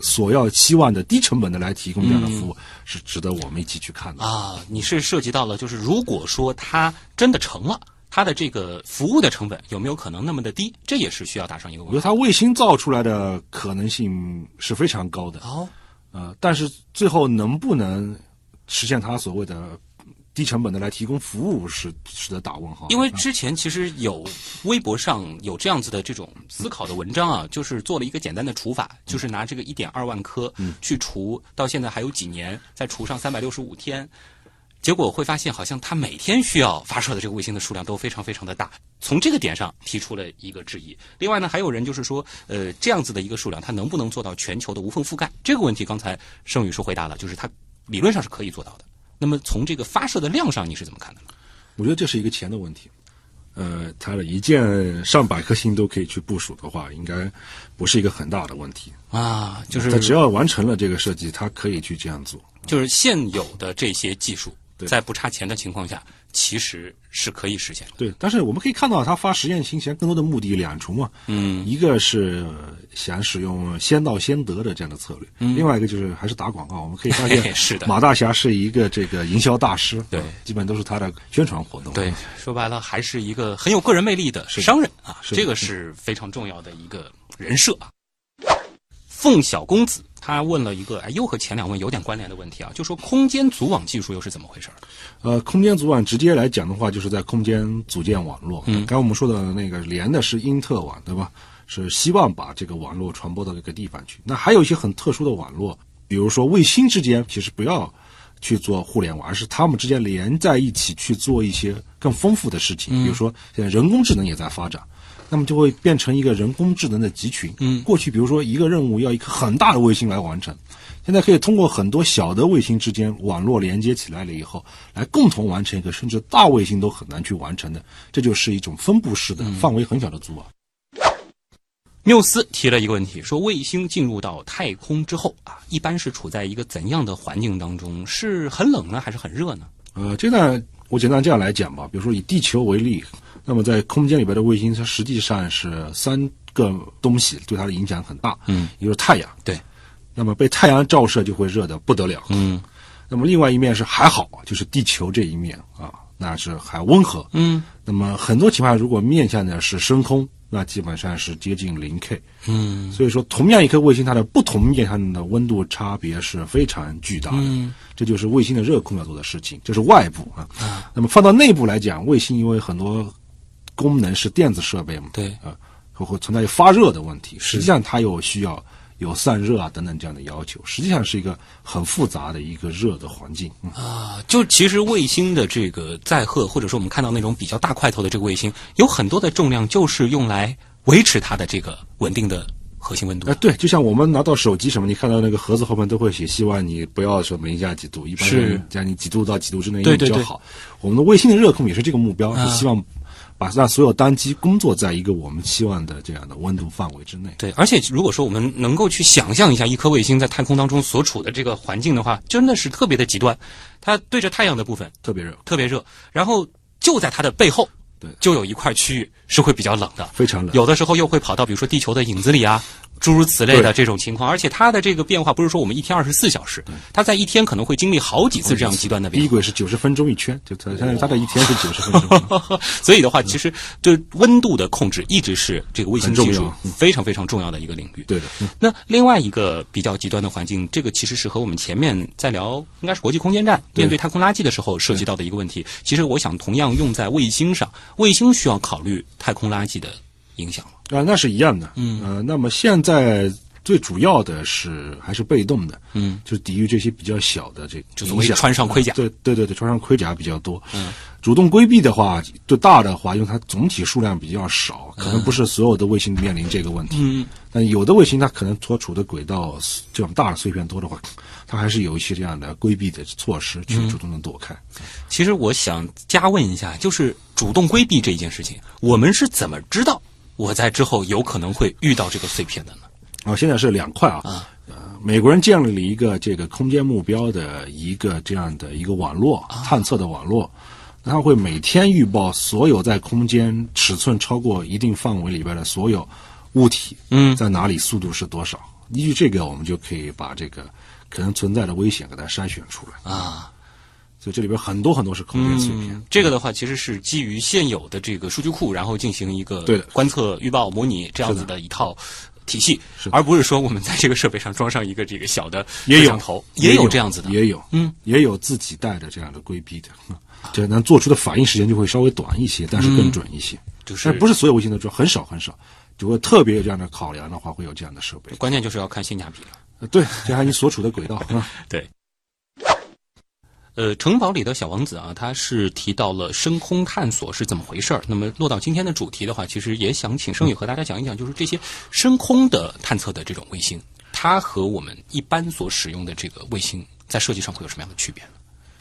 所要期望的低成本的来提供这样的服务，是值得我们一起去看的。啊，你是涉及到了，就是如果说它真的成了，它的这个服务的成本有没有可能那么的低？这也是需要打上一个问号。我觉得它卫星造出来的可能性是非常高的，哦，呃，但是最后能不能实现它所谓的低成本的来提供服务是是在打问号。因为之前其实有微博上有这样子的这种思考的文章啊，就是做了一个简单的除法，就是拿这个一点二万颗去除，到现在还有几年，再除上三百六十五天，结果会发现好像它每天需要发射的这个卫星的数量都非常非常的大。从这个点上提出了一个质疑。另外呢，还有人就是说，呃，这样子的一个数量，它能不能做到全球的无缝覆盖？这个问题刚才盛宇是回答了，就是它理论上是可以做到的。那么从这个发射的量上，你是怎么看的呢？我觉得这是一个钱的问题。呃，它的一件上百颗星都可以去部署的话，应该不是一个很大的问题。啊，就是它只要完成了这个设计，它可以去这样做。就是现有的这些技术，在不差钱的情况下，其实是可以实现的。对，但是我们可以看到，他发实验星前更多的目的两重嘛。嗯，一个是呃想使用先到先得的这样的策略，嗯另外一个就是还是打广告。我们可以发现，嗯是的马大侠是一个这个营销大师，对啊基本都是他的宣传活动。对，说白了还是一个很有个人魅力的商人啊，是这个是非常重要的一个人设啊。凤小公子他问了一个哎，又和前两问有点关联的问题啊，就说空间组网技术又是怎么回事儿？呃，空间组网直接来讲的话，就是在空间组建网络。嗯刚刚我们说的那个连的是因特网，对吧？是希望把这个网络传播到这个地方去。那还有一些很特殊的网络，比如说卫星之间，其实不要去做互联网，而是他们之间连在一起去做一些更丰富的事情。比如说，现在人工智能也在发展。那么就会变成一个人工智能的集群。嗯过去比如说一个任务要一颗很大的卫星来完成，现在可以通过很多小的卫星之间网络连接起来了以后，来共同完成一个甚至大卫星都很难去完成的，这就是一种分布式的、范围很小的组网。缪斯提了一个问题，说卫星进入到太空之后啊，一般是处在一个怎样的环境当中？是很冷呢，还是很热呢？呃，这呢，我简单这样来讲吧，比如说以地球为例，那么在空间里边的卫星，它实际上是三个东西对它的影响很大。嗯，一个是太阳，对，那么被太阳照射就会热得不得了。嗯那么另外一面是还好，就是地球这一面啊，那是还温和。嗯那么很多情况下，如果面向的是深空，那基本上是接近零 K。嗯所以说，同样一颗卫星，它的不同面向的温度差别是非常巨大的。嗯这就是卫星的热控要做的事情，这是外部啊。那么放到内部来讲，卫星因为很多功能是电子设备嘛，对啊，会会存在发热的问题。实际上，它又需要有散热啊等等这样的要求，实际上是一个很复杂的一个热的环境。嗯啊，就其实卫星的这个载荷，或者说我们看到那种比较大块头的这个卫星，有很多的重量就是用来维持它的这个稳定的核心温度哎，。对，就像我们拿到手机什么，你看到那个盒子后面都会写，希望你不要说零下几度，一般是人讲你几度到几度之内对对对用比较好。我们的卫星的热控也是这个目标，啊是希望把让所有单机工作在一个我们期望的这样的温度范围之内。对，而且如果说我们能够去想象一下一颗卫星在太空当中所处的这个环境的话，真的是特别的极端。它对着太阳的部分特别热，特别热，然后就在它的背后，对就有一块区域是会比较冷的，非常冷。有的时候又会跑到比如说地球的影子里啊，诸如此类的这种情况。而且它的这个变化不是说我们一天二十四小时，它在一天可能会经历好几次这样极端的变化。第一轨是九十分钟一圈，就它相当于它的一天是九十分钟。所以的话，其实对温度的控制一直是这个卫星技术非常非常重要的一个领域。对的，嗯那另外一个比较极端的环境，这个其实是和我们前面在聊应该是国际空间站面对太空垃圾的时候涉及到的一个问题。其实我想同样用在卫星上，卫星需要考虑太空垃圾的影响吗？啊，那是一样的。嗯呃，那么现在最主要的是还是被动的，嗯，就是抵御这些比较小的这个就所谓影响穿上盔甲对对对对，穿上盔甲比较多。嗯，主动规避的话，对大的话，因为它总体数量比较少，可能不是所有的卫星面临这个问题。嗯，但有的卫星它可能所处的轨道这种大的碎片多的话，它还是有一些这样的规避的措施去主动的躲开。其实我想加问一下，就是主动规避这一件事情，我们是怎么知道我在之后有可能会遇到这个碎片的呢？啊，现在是两块啊。啊呃，美国人建立了一个这个空间目标的一个这样的一个网络，啊探测的网络，它会每天预报所有在空间尺寸超过一定范围里边的所有物体，嗯在哪里，速度是多少。依据这个，我们就可以把这个可能存在的危险给它筛选出来。啊，所以这里边很多很多是空间碎片。嗯，这个的话其实是基于现有的这个数据库，然后进行一个对观测、预报、模拟这样子的一套体系是，而不是说我们在这个设备上装上一个这个小的摄像头，也有这样子的。也有，嗯，也有自己带的这样的规避的。这能做出的反应时间就会稍微短一些，但是更准一些。就是但不是所有卫星都准，很少很少，就会特别有这样的考量的话，会有这样的设备。关键就是要看性价比了。呃对，加上你所处的轨道啊，对。呃，城堡里的小王子啊，他是提到了深空探索是怎么回事儿。那么落到今天的主题的话，其实也想请盛宇和大家讲一讲，就是这些深空的探测的这种卫星，它和我们一般所使用的这个卫星在设计上会有什么样的区别呢？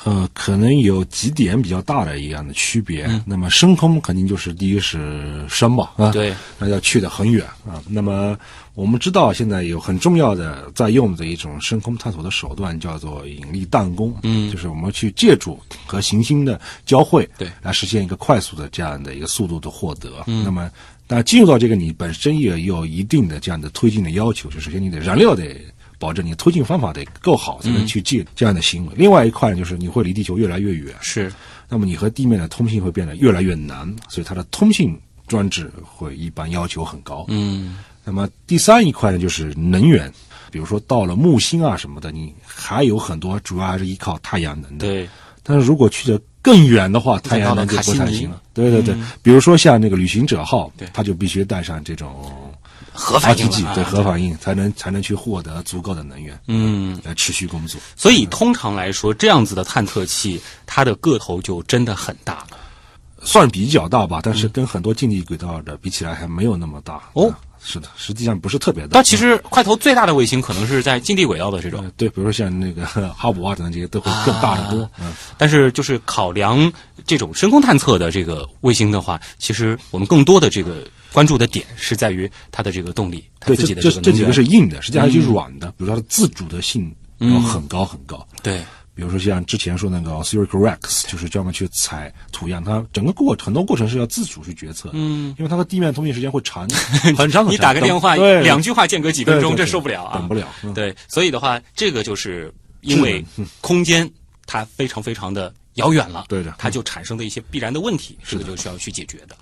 呃，可能有几点比较大的一样的区别。那么深空肯定就是第一是深嘛，啊，对，那要去的很远啊。那么我们知道现在有很重要的在用的一种深空探索的手段叫做引力弹弓，嗯就是我们去借助和行星的交汇，对来实现一个快速的这样的一个速度的获得。那么，但进入到这个你本身也有一定的这样的推进的要求，就首先你的燃料得。保证你推进方法得够好，才能去借这样的行为。另外一块，就是你会离地球越来越远，是，那么你和地面的通信会变得越来越难，所以它的通信装置会一般要求很高。嗯，那么第三一块呢，就是能源，比如说到了木星啊什么的，你还有很多主要还是依靠太阳能的。对，但是如果去的更远的话，太阳能就不太行了。对对对，比如说像那个旅行者号，对。它就必须带上这种核反应对核反应才能才能去获得足够的能源，嗯，来持续工作。所以通常来说，这样子的探测器，它的个头就真的很大了。算比较大吧，但是跟很多近地轨道的比起来还没有那么大。哦啊是的，实际上不是特别大。但其实块头最大的卫星可能是在近地轨道的这种呃，对，比如说像那个 哈勃啊等等这些都会更大得多。嗯，但是就是考量这种深空探测的这个卫星的话，其实我们更多的这个关注的点是在于它的这个动力，它对，自己的这几个。是硬的，实际上还是软的，比如说它的自主的性要很高很高。对，比如说像之前说那个 Spherical Rex，就是专门去采土样，它整个过很多过程是要自主去决策，嗯，因为它的地面通信时间会长 很长很长。你打个电话，两句话间隔几分钟，这受不了啊，等不了嗯。对，所以的话，这个就是因为空间它非常非常的遥远了，对的它就产生的一些必然的问题，这个就需要去解决的。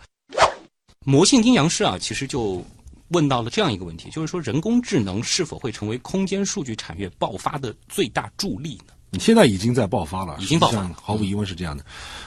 魔性阴阳师啊，其实就问到了这样一个问题，就是说人工智能是否会成为空间数据产业爆发的最大助力呢？你现在已经在爆发了，已经爆发了毫无疑问是这样的。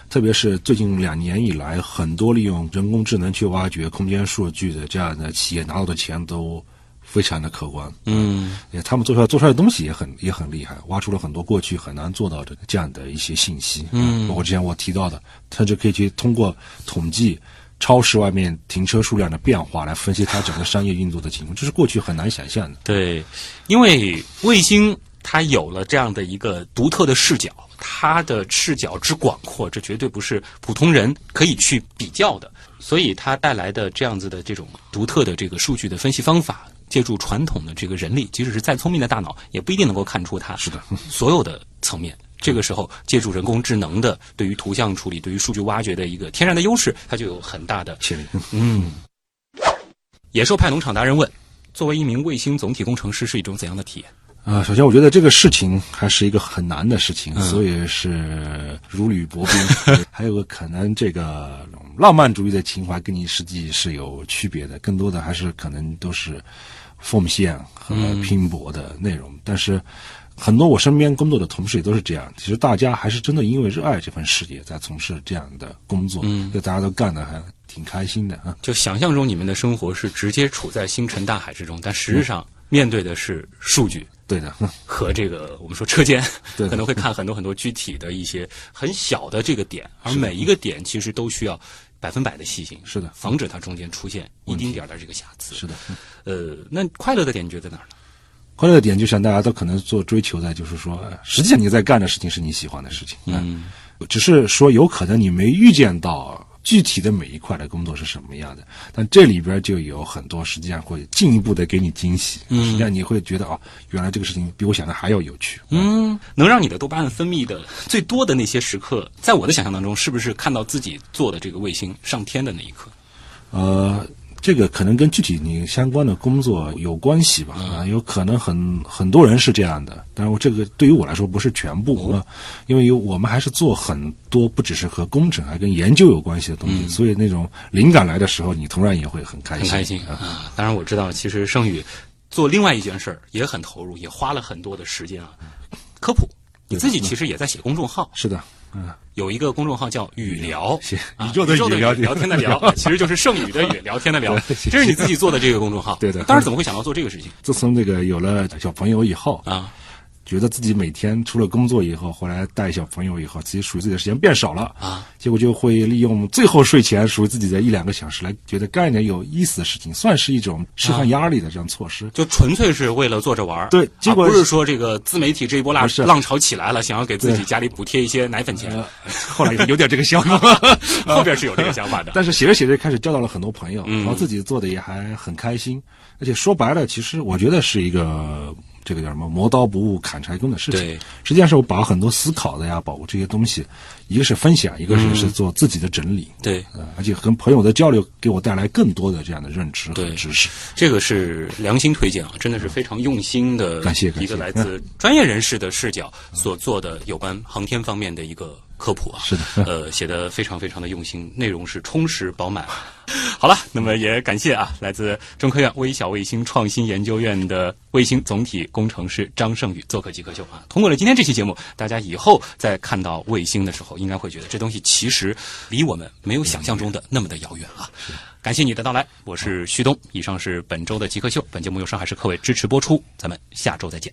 特别是最近两年以来，很多利用人工智能去挖掘空间数据的这样的企业拿到的钱都非常的可观。嗯，也他们做出来做出来的东西也很也很厉害，挖出了很多过去很难做到的这样的一些信息。嗯，包括之前我提到的，它就可以去通过统计超市外面停车数量的变化来分析它整个商业运作的情况，这是过去很难想象的。对，因为卫星它有了这样的一个独特的视角，它的视角之广阔，这绝对不是普通人可以去比较的。所以它带来的这样子的这种独特的这个数据的分析方法，借助传统的这个人力，即使是再聪明的大脑，也不一定能够看出它是的所有的层面。这个时候，借助人工智能的对于图像处理、对于数据挖掘的一个天然的优势，它就有很大的潜力。嗯，野兽派农场达人问：作为一名卫星总体工程师，是一种怎样的体验？啊、首先我觉得这个事情还是一个很难的事情，所以是如履薄冰。还有个可能，这个浪漫主义的情怀跟你实际是有区别的，更多的还是可能都是奉献和拼搏的内容。但是很多我身边工作的同事也都是这样，其实大家还是真的因为热爱这份事业在从事这样的工作，嗯，就大家都干的还挺开心的啊。就想象中你们的生活是直接处在星辰大海之中，但实质上面对的是数据。对的，嗯和这个我们说车间，对 可能会看很多很多具体的一些很小的这个点，而每一个点其实都需要百分百的细心，是的防止它中间出现一丁点儿的这个瑕疵。是的。嗯呃，那快乐的点你觉得在哪儿呢？快乐的点就像大家都可能做追求的，就是说，呃实际上你在干的事情是你喜欢的事情，嗯，只是说有可能你没预见到具体的每一块的工作是什么样的，但这里边就有很多实际上会进一步的给你惊喜，嗯，实际上你会觉得啊，原来这个事情比我想的还要有趣，嗯，能让你的多巴胺分泌的最多的那些时刻，在我的想象当中，是不是看到自己做的这个卫星上天的那一刻？呃，这个可能跟具体你相关的工作有关系吧，啊，有可能很很多人是这样的，但是我这个对于我来说不是全部啊，因为有我们还是做很多不只是和工程，还跟研究有关系的东西，所以那种灵感来的时候，你同样也会很开心，很开心啊。啊！当然我知道，其实盛宇做另外一件事儿也很投入，也花了很多的时间啊，科普。你自己其实也在写公众号，是的，嗯，有一个公众号叫语聊，宇宙的宇宙的聊聊天的 聊，其实就是剩余的语，聊天的聊。这是你自己做的这个公众号，对的当时怎么会想到做这个事情自从这个有了小朋友以后，啊？觉得自己每天除了工作以后，后来带小朋友以后，自己属于自己的时间变少了。啊，结果就会利用最后睡前属于自己的一两个小时来，觉得干一点有意思的事情，算是一种释放压力的这样措施。就纯粹是为了做着玩儿。对结果啊不是说这个自媒体这一波浪潮起来了，想要给自己家里补贴一些奶粉钱，呃，后来有点这个想法，后边是有这个想法的。但是写着写着开始交到了很多朋友，嗯。然后自己做的也还很开心，而且说白了，其实我觉得是一个这个叫什么“磨刀不误砍柴工”的事情。对，实际上是我把很多思考的呀，包括这些东西，一个是分享，一个是是做自己的整理。对，呃，而且跟朋友的交流给我带来更多的这样的认知和对知识。这个是良心推荐啊，真的是非常用心的，感谢感谢一个来自专业人士的视角所做的有关航天方面的一个科普啊。是的 呃，写的非常非常的用心，内容是充实饱满。好了，那么也感谢啊，来自中科院微小卫星创新研究院的卫星总体工程师张胜宇做客极客秀啊。通过了今天这期节目，大家以后在看到卫星的时候，应该会觉得这东西其实离我们没有想象中的那么的遥远啊。感谢你的到来，我是旭东。以上是本周的极客秀，本节目由上海市科委支持播出，咱们下周再见。